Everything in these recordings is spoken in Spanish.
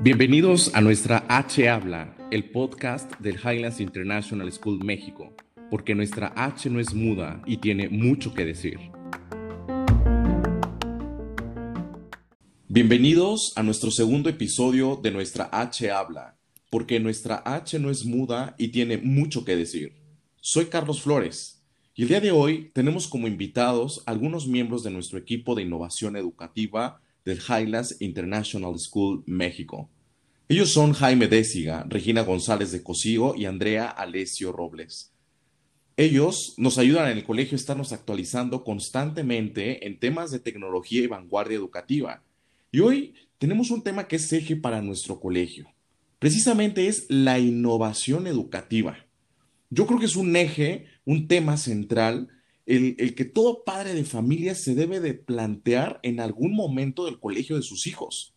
Bienvenidos a nuestra H Habla, el podcast del Highlands International School México, porque nuestra H no es muda y tiene mucho que decir. Bienvenidos a nuestro segundo episodio de nuestra H Habla, porque nuestra H no es muda y tiene mucho que decir. Soy Carlos Flores y el día de hoy tenemos como invitados algunos miembros de nuestro equipo de innovación educativa del Highlands International School México. Ellos son Jaime Désiga, Regina González de Cosigo y Andrea Alessio Robles. Ellos nos ayudan en el colegio a estarnos actualizando constantemente en temas de tecnología y vanguardia educativa. Y hoy tenemos un tema que es eje para nuestro colegio. Precisamente es la innovación educativa. Yo creo que es un eje, un tema central, el, el, que todo padre de familia se debe de plantear en algún momento del colegio de sus hijos.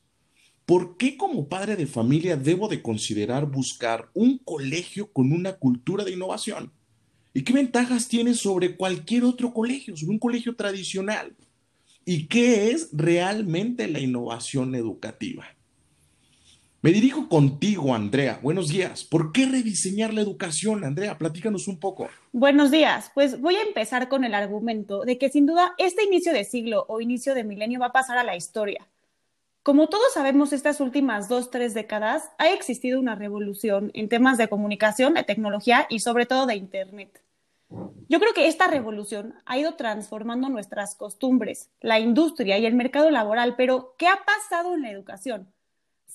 ¿Por qué como padre de familia debo de considerar buscar un colegio con una cultura de innovación? ¿Y qué ventajas tiene sobre cualquier otro colegio, sobre un colegio tradicional? ¿Y qué es realmente la innovación educativa? Me dirijo contigo, Andrea. Buenos días. ¿Por qué rediseñar la educación, Andrea? Platícanos un poco. Buenos días. Pues voy a empezar con el argumento de que sin duda este inicio de siglo o inicio de milenio va a pasar a la historia. Como todos sabemos, estas últimas dos, tres décadas ha existido una revolución en temas de comunicación, de tecnología y sobre todo de Internet. Yo creo que esta revolución ha ido transformando nuestras costumbres, la industria y el mercado laboral, pero ¿qué ha pasado en la educación?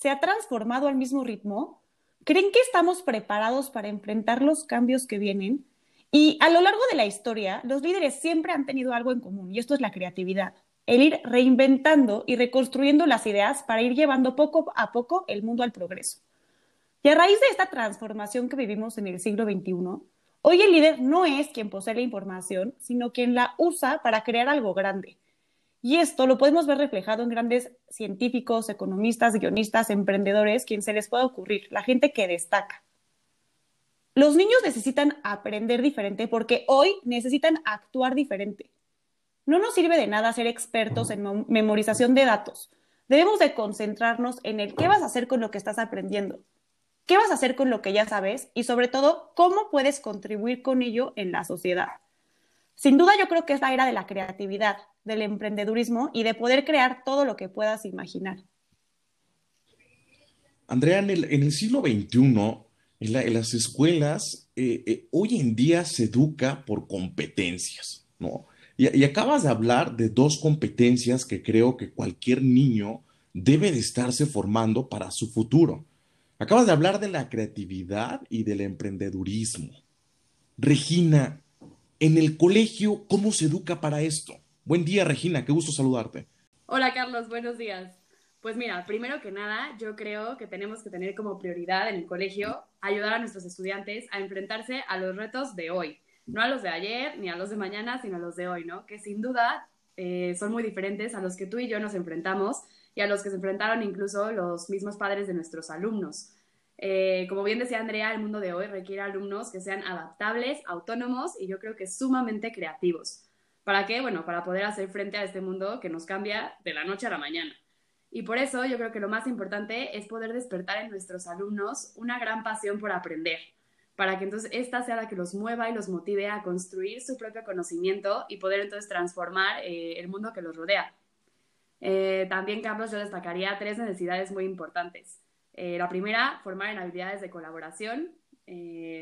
Se ha transformado al mismo ritmo? ¿Creen que estamos preparados para enfrentar los cambios que vienen? Y a lo largo de la historia, los líderes siempre han tenido algo en común, y esto es la creatividad, el ir reinventando y reconstruyendo las ideas para ir llevando poco a poco el mundo al progreso. Y a raíz de esta transformación que vivimos en el siglo XXI, hoy el líder no es quien posee la información, sino quien la usa para crear algo grande. Y esto lo podemos ver reflejado en grandes científicos, economistas, guionistas, emprendedores, quien se les pueda ocurrir, la gente que destaca. Los niños necesitan aprender diferente porque hoy necesitan actuar diferente. No nos sirve de nada ser expertos en memorización de datos. Debemos de concentrarnos en el qué vas a hacer con lo que estás aprendiendo, qué vas a hacer con lo que ya sabes y sobre todo cómo puedes contribuir con ello en la sociedad. Sin duda yo creo que es la era de la creatividad, del emprendedurismo y de poder crear todo lo que puedas imaginar. Andrea, en el, siglo XXI, en, las escuelas, eh, eh, hoy en día se educa por competencias, ¿no? Y, y, acabas de hablar de dos competencias que creo que cualquier niño debe de estarse formando para su futuro. Acabas de hablar de la creatividad y del emprendedurismo. Regina, en el colegio, ¿cómo se educa para esto? Buen día, Regina, qué gusto saludarte. Hola, Carlos, buenos días. Pues mira, primero que nada, yo creo que tenemos que tener como prioridad en el colegio ayudar a nuestros estudiantes a enfrentarse a los retos de hoy, no a los de ayer ni a los de mañana, sino a los de hoy, ¿no? Que sin duda eh, son muy diferentes a los que tú y yo nos enfrentamos y a los que se enfrentaron incluso los mismos padres de nuestros alumnos. Eh, como bien decía Andrea, el mundo de hoy requiere alumnos que sean adaptables, autónomos y yo creo que sumamente creativos. ¿Para qué? Bueno, para poder hacer frente a este mundo que nos cambia de la noche a la mañana. Y por eso yo creo que lo más importante es poder despertar en nuestros alumnos una gran pasión por aprender, para que entonces esta sea la que los mueva y los motive a construir su propio conocimiento y poder entonces transformar eh, el mundo que los rodea. Eh, también, Carlos, yo destacaría tres necesidades muy importantes. Eh, la primera, formar en habilidades de colaboración.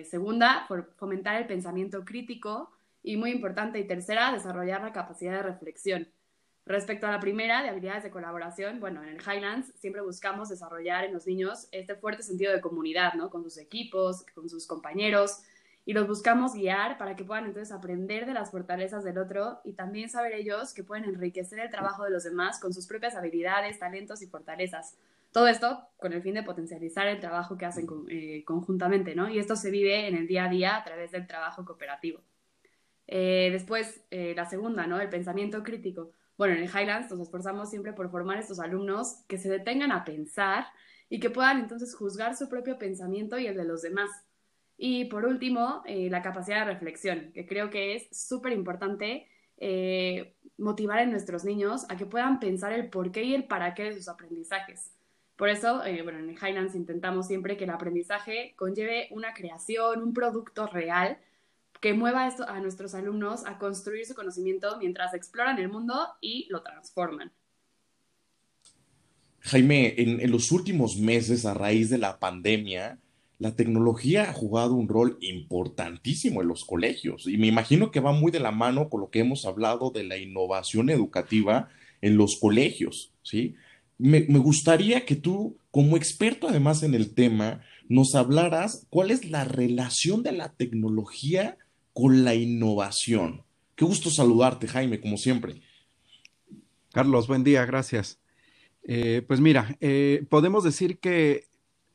segunda, fomentar el pensamiento crítico y muy importante y tercera, desarrollar la capacidad de reflexión. Respecto a la primera, de habilidades de colaboración, bueno, en el Highlands siempre buscamos desarrollar en los niños este fuerte sentido de comunidad, ¿no? Con sus equipos, con sus compañeros, y los buscamos guiar para que puedan entonces aprender de las fortalezas del otro y también saber ellos que pueden enriquecer el trabajo de los demás con sus propias habilidades, talentos y fortalezas. Todo esto con el fin de potencializar el trabajo que hacen eh, conjuntamente, ¿no? Y esto se vive en el día a día a través del trabajo cooperativo. Eh, después, eh, la segunda, ¿no? El pensamiento crítico. Bueno, en el Highlands nos esforzamos siempre por formar estos alumnos que se detengan a pensar y que puedan entonces juzgar su propio pensamiento y el de los demás. Y por último, eh, la capacidad de reflexión, que creo que es súper importante motivar a nuestros niños a que puedan pensar el por qué y el para qué de sus aprendizajes. Por eso, eh, bueno, en Highlands intentamos siempre que el aprendizaje conlleve una creación, un producto real que mueva esto a nuestros alumnos a construir su conocimiento mientras exploran el mundo y lo transforman. Jaime, en, los últimos meses, a raíz de la pandemia, la tecnología ha jugado un rol importantísimo en los colegios y me imagino que va muy de la mano con lo que hemos hablado de la innovación educativa en los colegios, ¿sí? Me, me gustaría que tú, como experto además en el tema, nos hablaras cuál es la relación de la tecnología con la innovación. Qué gusto saludarte, Jaime, como siempre. Carlos, buen día, gracias. Eh, pues mira, eh, podemos decir que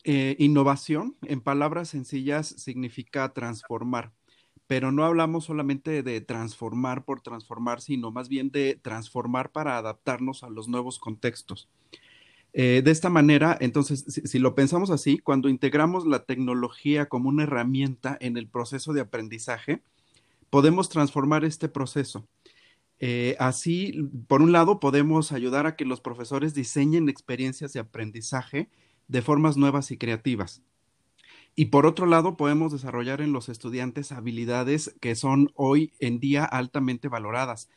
eh, innovación, en palabras sencillas, significa transformar, pero no hablamos solamente de transformar por transformar, sino más bien de transformar para adaptarnos a los nuevos contextos. De esta manera, entonces, si, lo pensamos así, cuando integramos la tecnología como una herramienta en el proceso de aprendizaje, podemos transformar este proceso. Eh, así, por un lado, podemos ayudar a que los profesores diseñen experiencias de aprendizaje de formas nuevas y creativas. Y por otro lado, podemos desarrollar en los estudiantes habilidades que son hoy en día altamente valoradas.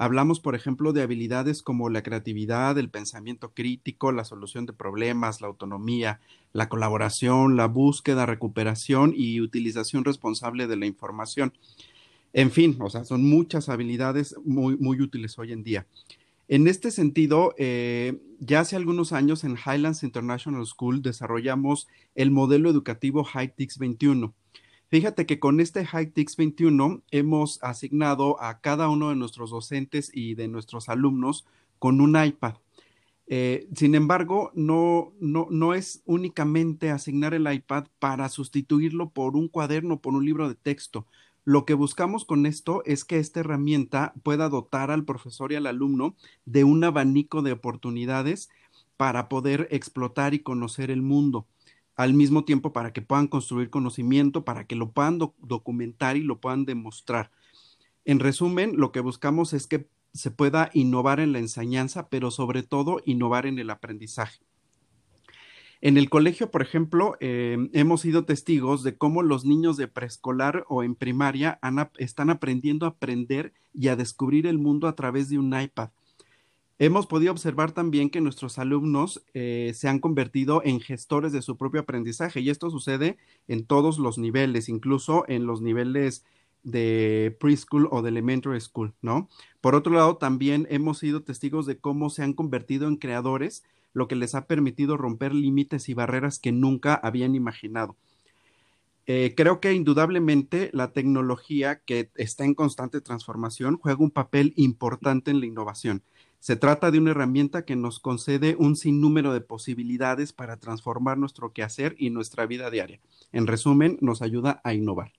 Hablamos, por ejemplo, de habilidades como la creatividad, el pensamiento crítico, la solución de problemas, la autonomía, la colaboración, la búsqueda, recuperación y utilización responsable de la información. En fin, o sea, son muchas habilidades muy, muy útiles hoy en día. En este sentido, eh, ya hace algunos años en Highlands International School desarrollamos el modelo educativo HighTix 21. Fíjate que con este HighTix 21 hemos asignado a cada uno de nuestros docentes y de nuestros alumnos con un iPad. Eh, sin embargo, no, no, no es únicamente asignar el iPad para sustituirlo por un cuaderno, por un libro de texto. Lo que buscamos con esto es que esta herramienta pueda dotar al profesor y al alumno de un abanico de oportunidades para poder explotar y conocer el mundo, al mismo tiempo para que puedan construir conocimiento, para que lo puedan documentar y lo puedan demostrar. En resumen, lo que buscamos es que se pueda innovar en la enseñanza, pero sobre todo innovar en el aprendizaje. En el colegio, por ejemplo, em, hemos sido testigos de cómo los niños de preescolar o en primaria están aprendiendo a aprender y a descubrir el mundo a través de un iPad. Hemos podido observar también que nuestros alumnos eh, se han convertido en gestores de su propio aprendizaje y esto sucede en todos los niveles, incluso en los niveles de preschool o de elementary school, ¿no? Por otro lado, también hemos sido testigos de cómo se han convertido en creadores lo que les ha permitido romper límites y barreras que nunca habían imaginado. Eh, creo que indudablemente la tecnología que está en constante transformación juega un papel importante en la innovación. Se trata de una herramienta que nos concede un sinnúmero de posibilidades para transformar nuestro quehacer y nuestra vida diaria. En resumen, nos ayuda a innovar.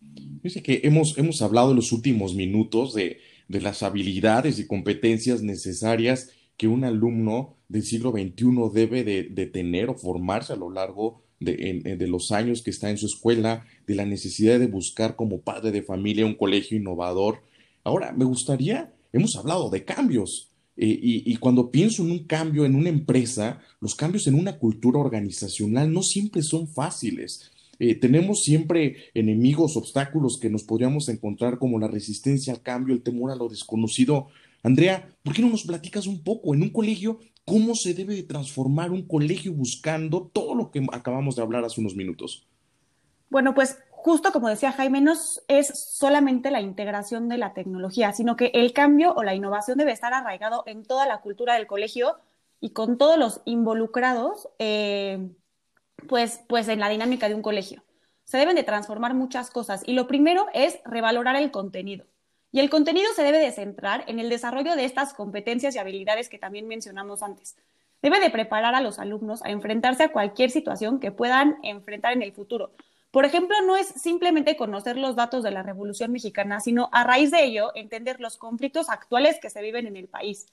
Dice que hemos, hemos hablado en los últimos minutos de, de las habilidades y competencias necesarias que un alumno del siglo XXI debe de, tener o formarse a lo largo de, de, los años que está en su escuela, de la necesidad de buscar como padre de familia un colegio innovador. Ahora, me gustaría, hemos hablado de cambios, eh, y, cuando pienso en un cambio en una empresa, los cambios en una cultura organizacional no siempre son fáciles. Eh, tenemos siempre enemigos, obstáculos que nos podríamos encontrar como la resistencia al cambio, el temor a lo desconocido, Andrea, ¿por qué no nos platicas un poco en un colegio cómo se debe de transformar un colegio buscando todo lo que acabamos de hablar hace unos minutos? Bueno, pues justo como decía Jaime, no es solamente la integración de la tecnología, sino que el cambio o la innovación debe estar arraigado en toda la cultura del colegio y con todos los involucrados, eh, pues, pues en la dinámica de un colegio. Se deben de transformar muchas cosas y lo primero es revalorar el contenido. Y el contenido se debe de centrar en el desarrollo de estas competencias y habilidades que también mencionamos antes. Debe de preparar a los alumnos a enfrentarse a cualquier situación que puedan enfrentar en el futuro. Por ejemplo, no es simplemente conocer los datos de la Revolución Mexicana, sino a raíz de ello entender los conflictos actuales que se viven en el país,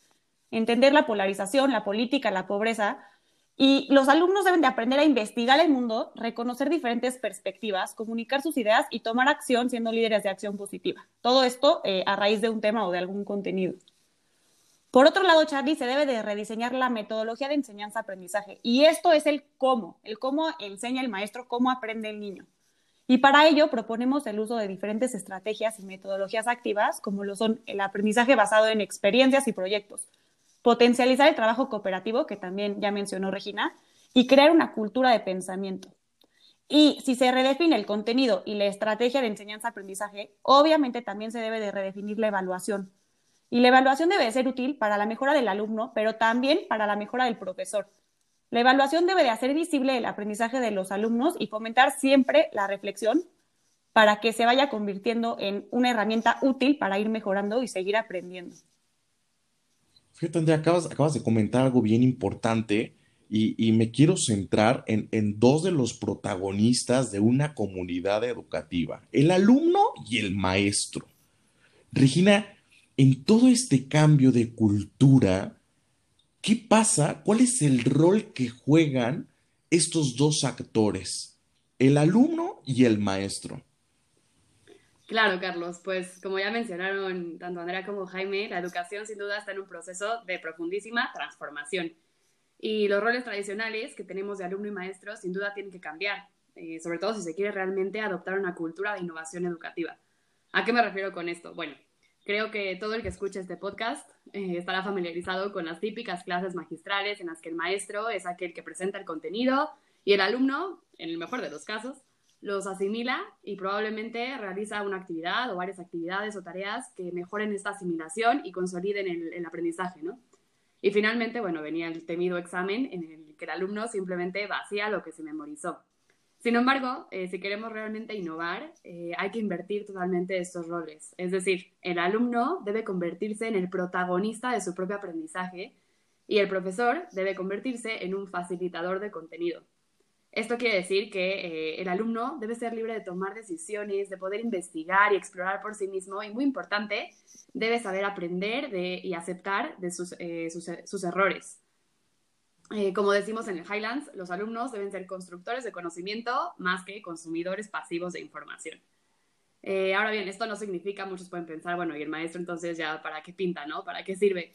entender la polarización, la política, la pobreza, Y los alumnos deben de aprender a investigar el mundo, reconocer diferentes perspectivas, comunicar sus ideas y tomar acción siendo líderes de acción positiva. Todo esto eh, a raíz de un tema o de algún contenido. Por otro lado, Charlie, se debe de rediseñar la metodología de enseñanza-aprendizaje. Y esto es el cómo, el cómo enseña el maestro, cómo aprende el niño. Y para ello proponemos el uso de diferentes estrategias y metodologías activas, como lo son el aprendizaje basado en experiencias y proyectos, potencializar el trabajo cooperativo, que también ya mencionó Regina, y crear una cultura de pensamiento. Y si se redefine el contenido y la estrategia de enseñanza-aprendizaje, obviamente también se debe de redefinir la evaluación. Y la evaluación debe de ser útil para la mejora del alumno, pero también para la mejora del profesor. La evaluación debe de hacer visible el aprendizaje de los alumnos y fomentar siempre la reflexión para que se vaya convirtiendo en una herramienta útil para ir mejorando y seguir aprendiendo. Fíjate, Andrea, acabas, acabas de comentar algo bien importante y, me quiero centrar en, en, dos de los protagonistas de una comunidad educativa, el alumno y el maestro. Regina, en todo este cambio de cultura, ¿qué pasa? ¿Cuál es el rol que juegan estos dos actores, el alumno y el maestro? Claro, Carlos, pues como ya mencionaron tanto Andrea como Jaime, la educación sin duda está en un proceso de profundísima transformación. Y los roles tradicionales que tenemos de alumno y maestro sin duda tienen que cambiar, eh, sobre todo si se quiere realmente adoptar una cultura de innovación educativa. ¿A qué me refiero con esto? Bueno, creo que todo el que escuche este podcast eh, estará familiarizado con las típicas clases magistrales en las que el maestro es aquel que presenta el contenido y el alumno, en el mejor de los casos, los asimila y probablemente realiza una actividad o varias actividades o tareas que mejoren esta asimilación y consoliden el, aprendizaje, ¿no? Y finalmente, bueno, venía el temido examen en el que el alumno simplemente vacía lo que se memorizó. Sin embargo, eh, si queremos realmente innovar, eh, hay que invertir totalmente estos roles. Es decir, el alumno debe convertirse en el protagonista de su propio aprendizaje y el profesor debe convertirse en un facilitador de contenido. Esto quiere decir que eh, el alumno debe ser libre de tomar decisiones, de poder investigar y explorar por sí mismo y, muy importante, debe saber aprender y aceptar de sus, errores. Eh, como decimos en el Highlands, los alumnos deben ser constructores de conocimiento más que consumidores pasivos de información. ahora bien, esto no significa, muchos pueden pensar, bueno, y el maestro entonces ya para qué pinta, ¿no? ¿Para qué sirve?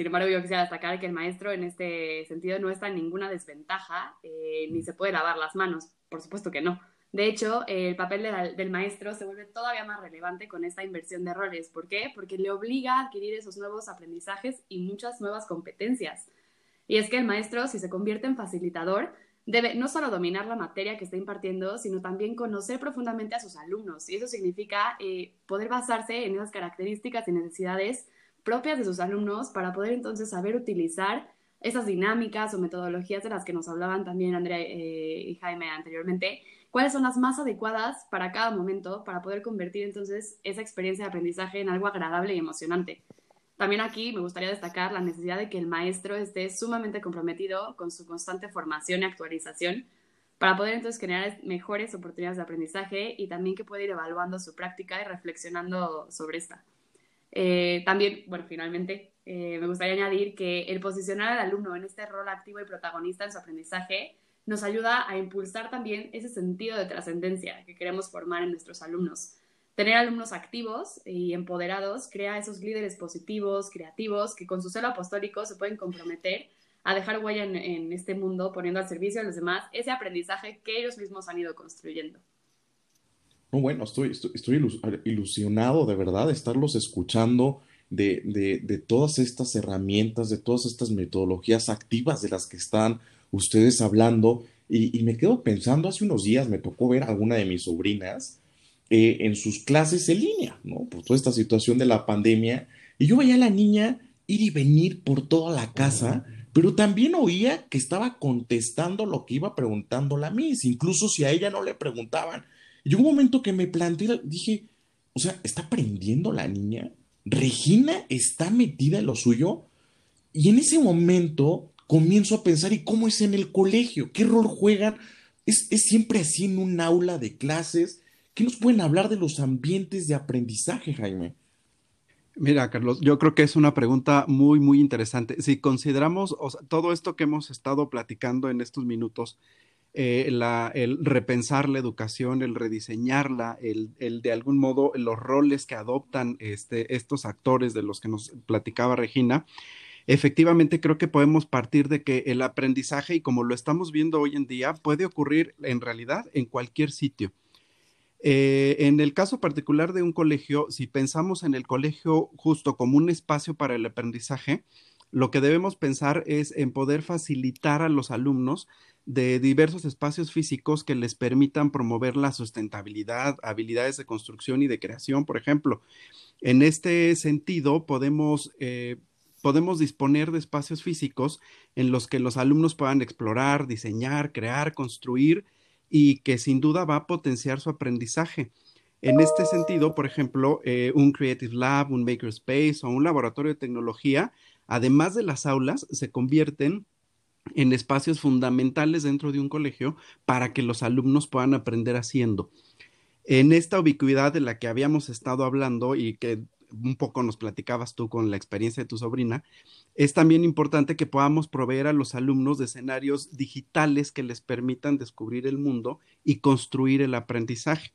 Sin embargo, yo quisiera destacar que el maestro en este sentido no está en ninguna desventaja, eh, ni se puede lavar las manos, por supuesto que no. De hecho, el papel del maestro se vuelve todavía más relevante con esta inversión de roles. ¿Por qué? Porque le obliga a adquirir esos nuevos aprendizajes y muchas nuevas competencias. Y es que el maestro, si se convierte en facilitador, debe no solo dominar la materia que está impartiendo, sino también conocer profundamente a sus alumnos. Y eso significa eh, poder basarse en esas características y necesidades propias de sus alumnos para poder entonces saber utilizar esas dinámicas o metodologías de las que nos hablaban también Andrea eh, y Jaime anteriormente, cuáles son las más adecuadas para cada momento para poder convertir entonces esa experiencia de aprendizaje en algo agradable y emocionante. También aquí me gustaría destacar la necesidad de que el maestro esté sumamente comprometido con su constante formación y actualización para poder entonces generar mejores oportunidades de aprendizaje y también que pueda ir evaluando su práctica y reflexionando sobre esta. Eh, también, bueno, finalmente, eh, me gustaría añadir que el posicionar al alumno en este rol activo y protagonista en su aprendizaje nos ayuda a impulsar también ese sentido de trascendencia que queremos formar en nuestros alumnos. Tener alumnos activos y empoderados crea esos líderes positivos, creativos, que con su celo apostólico se pueden comprometer a dejar huella en este mundo, poniendo al servicio de los demás ese aprendizaje que ellos mismos han ido construyendo. No, bueno, estoy, ilusionado de verdad de estarlos escuchando de, de, todas estas herramientas, de todas estas metodologías activas de las que están ustedes hablando. Y, me quedo pensando, hace unos días me tocó ver a alguna de mis sobrinas eh, en sus clases en línea, ¿no? Por toda esta situación de la pandemia. Y yo veía a la niña ir y venir por toda la casa, pero también oía que estaba contestando lo que iba preguntando la Miss, incluso si a ella no le preguntaban. Y un momento que me planteé, dije, o sea, ¿está aprendiendo la niña? ¿Regina está metida en lo suyo? Y en ese momento comienzo a pensar, ¿y cómo es en el colegio? ¿Qué rol juegan? ¿Es, siempre así en un aula de clases? ¿Qué nos pueden hablar de los ambientes de aprendizaje, Jaime? Mira, Carlos, yo creo que es una pregunta muy, muy interesante. Si consideramos todo esto que hemos estado platicando en estos minutos, eh, el repensar la educación, el rediseñarla, el, de algún modo los roles que adoptan este, estos actores de los que nos platicaba Regina, efectivamente creo que podemos partir de que el aprendizaje, y como lo estamos viendo hoy en día, puede ocurrir en realidad en cualquier sitio. Eh, en el caso particular de un colegio, si pensamos en el colegio justo como un espacio para el aprendizaje, lo que debemos pensar es en poder facilitar a los alumnos de diversos espacios físicos que les permitan promover la sustentabilidad, habilidades de construcción y de creación, por ejemplo. En este sentido, podemos, eh, podemos disponer de espacios físicos en los que los alumnos puedan explorar, diseñar, crear, construir y que sin duda va a potenciar su aprendizaje. En este sentido, por ejemplo, eh, un Creative Lab, un Makerspace o un laboratorio de tecnología, además de las aulas, se convierten en espacios fundamentales dentro de un colegio para que los alumnos puedan aprender haciendo. En esta ubicuidad de la que habíamos estado hablando y que un poco nos platicabas tú con la experiencia de tu sobrina, es también importante que podamos proveer a los alumnos de escenarios digitales que les permitan descubrir el mundo y construir el aprendizaje.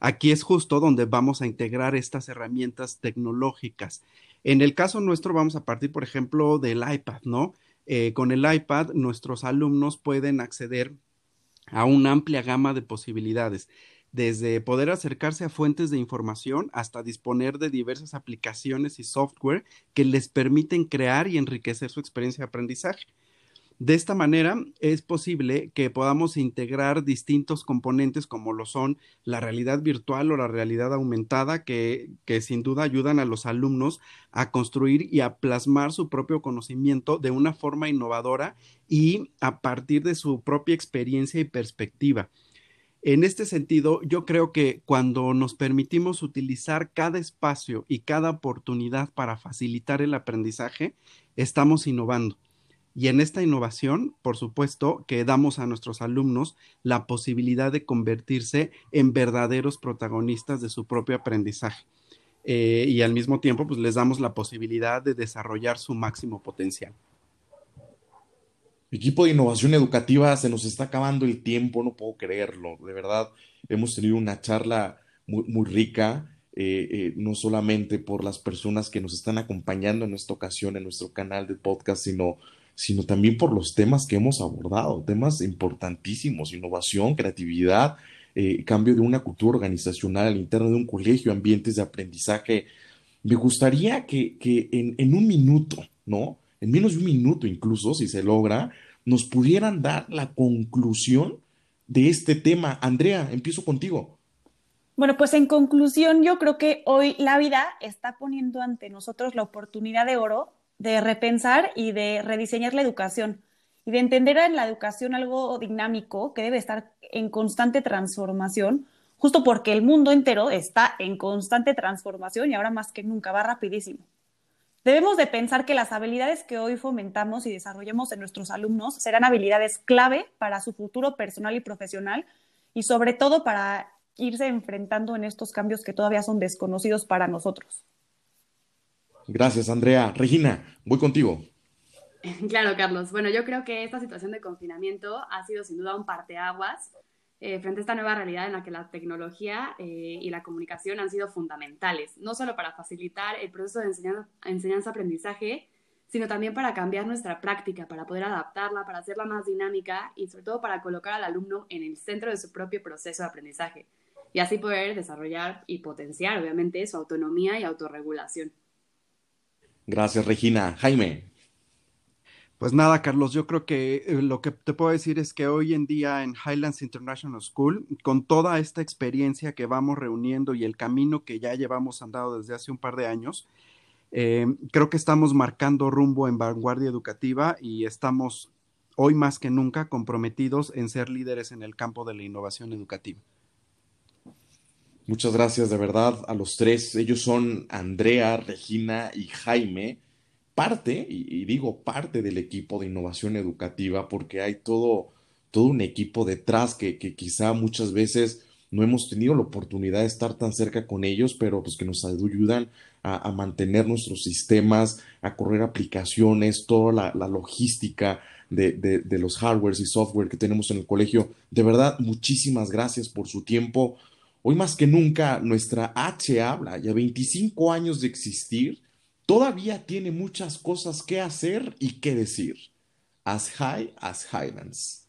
Aquí es justo donde vamos a integrar estas herramientas tecnológicas. En el caso nuestro vamos a partir, por ejemplo, del iPad, ¿no? Eh, con el iPad nuestros alumnos pueden acceder a una amplia gama de posibilidades, desde poder acercarse a fuentes de información hasta disponer de diversas aplicaciones y software que les permiten crear y enriquecer su experiencia de aprendizaje. De esta manera es posible que podamos integrar distintos componentes como lo son la realidad virtual o la realidad aumentada que, que, sin duda ayudan a los alumnos a construir y a plasmar su propio conocimiento de una forma innovadora y a partir de su propia experiencia y perspectiva. En este sentido, yo creo que cuando nos permitimos utilizar cada espacio y cada oportunidad para facilitar el aprendizaje, estamos innovando. Y en esta innovación, por supuesto, que damos a nuestros alumnos la posibilidad de convertirse en verdaderos protagonistas de su propio aprendizaje. Eh, y al mismo tiempo, pues les damos la posibilidad de desarrollar su máximo potencial. Equipo de innovación educativa, se nos está acabando el tiempo, no puedo creerlo. De verdad, hemos tenido una charla muy, rica, eh, eh, no solamente por las personas que nos están acompañando en esta ocasión en nuestro canal de podcast, sino sino también por los temas que hemos abordado, temas importantísimos, innovación, creatividad, eh, cambio de una cultura organizacional al interno de un colegio, ambientes de aprendizaje. Me gustaría que, en, en, un minuto, ¿no? En menos de un minuto incluso, si se logra, nos pudieran dar la conclusión de este tema. Andrea, empiezo contigo. Bueno, pues en conclusión, yo creo que hoy la vida está poniendo ante nosotros la oportunidad de oro de repensar y de rediseñar la educación y de entender en la educación algo dinámico que debe estar en constante transformación, justo porque el mundo entero está en constante transformación y ahora más que nunca va rapidísimo. Debemos de pensar que las habilidades que hoy fomentamos y desarrollamos en nuestros alumnos serán habilidades clave para su futuro personal y profesional y sobre todo para irse enfrentando en estos cambios que todavía son desconocidos para nosotros. Gracias, Andrea. Regina, voy contigo. Claro, Carlos. Bueno, yo creo que esta situación de confinamiento ha sido sin duda un parteaguas eh, frente a esta nueva realidad en la que la tecnología eh, y la comunicación han sido fundamentales, no solo para facilitar el proceso de enseñanza-aprendizaje, sino también para cambiar nuestra práctica, para poder adaptarla, para hacerla más dinámica y sobre todo para colocar al alumno en el centro de su propio proceso de aprendizaje y así poder desarrollar y potenciar, obviamente, su autonomía y autorregulación. Gracias, Regina. Jaime. Pues nada, Carlos, yo creo que eh, lo que te puedo decir es que hoy en día en Highlands International School, con toda esta experiencia que vamos reuniendo y el camino que ya llevamos andado desde hace un par de años, eh, creo que estamos marcando rumbo en vanguardia educativa y estamos hoy más que nunca comprometidos en ser líderes en el campo de la innovación educativa. Muchas gracias de verdad a los tres. Ellos son Andrea, Regina y Jaime, parte, y, digo parte del equipo de innovación educativa, porque hay todo, todo un equipo detrás que, que quizá muchas veces no hemos tenido la oportunidad de estar tan cerca con ellos, pero pues que nos ayudan a, mantener nuestros sistemas, a correr aplicaciones, toda la, logística de, de, los hardwares y software que tenemos en el colegio. De verdad, muchísimas gracias por su tiempo. Hoy más que nunca, nuestra H habla, ya 25 años de existir, todavía tiene muchas cosas que hacer y que decir. As high as Highlands.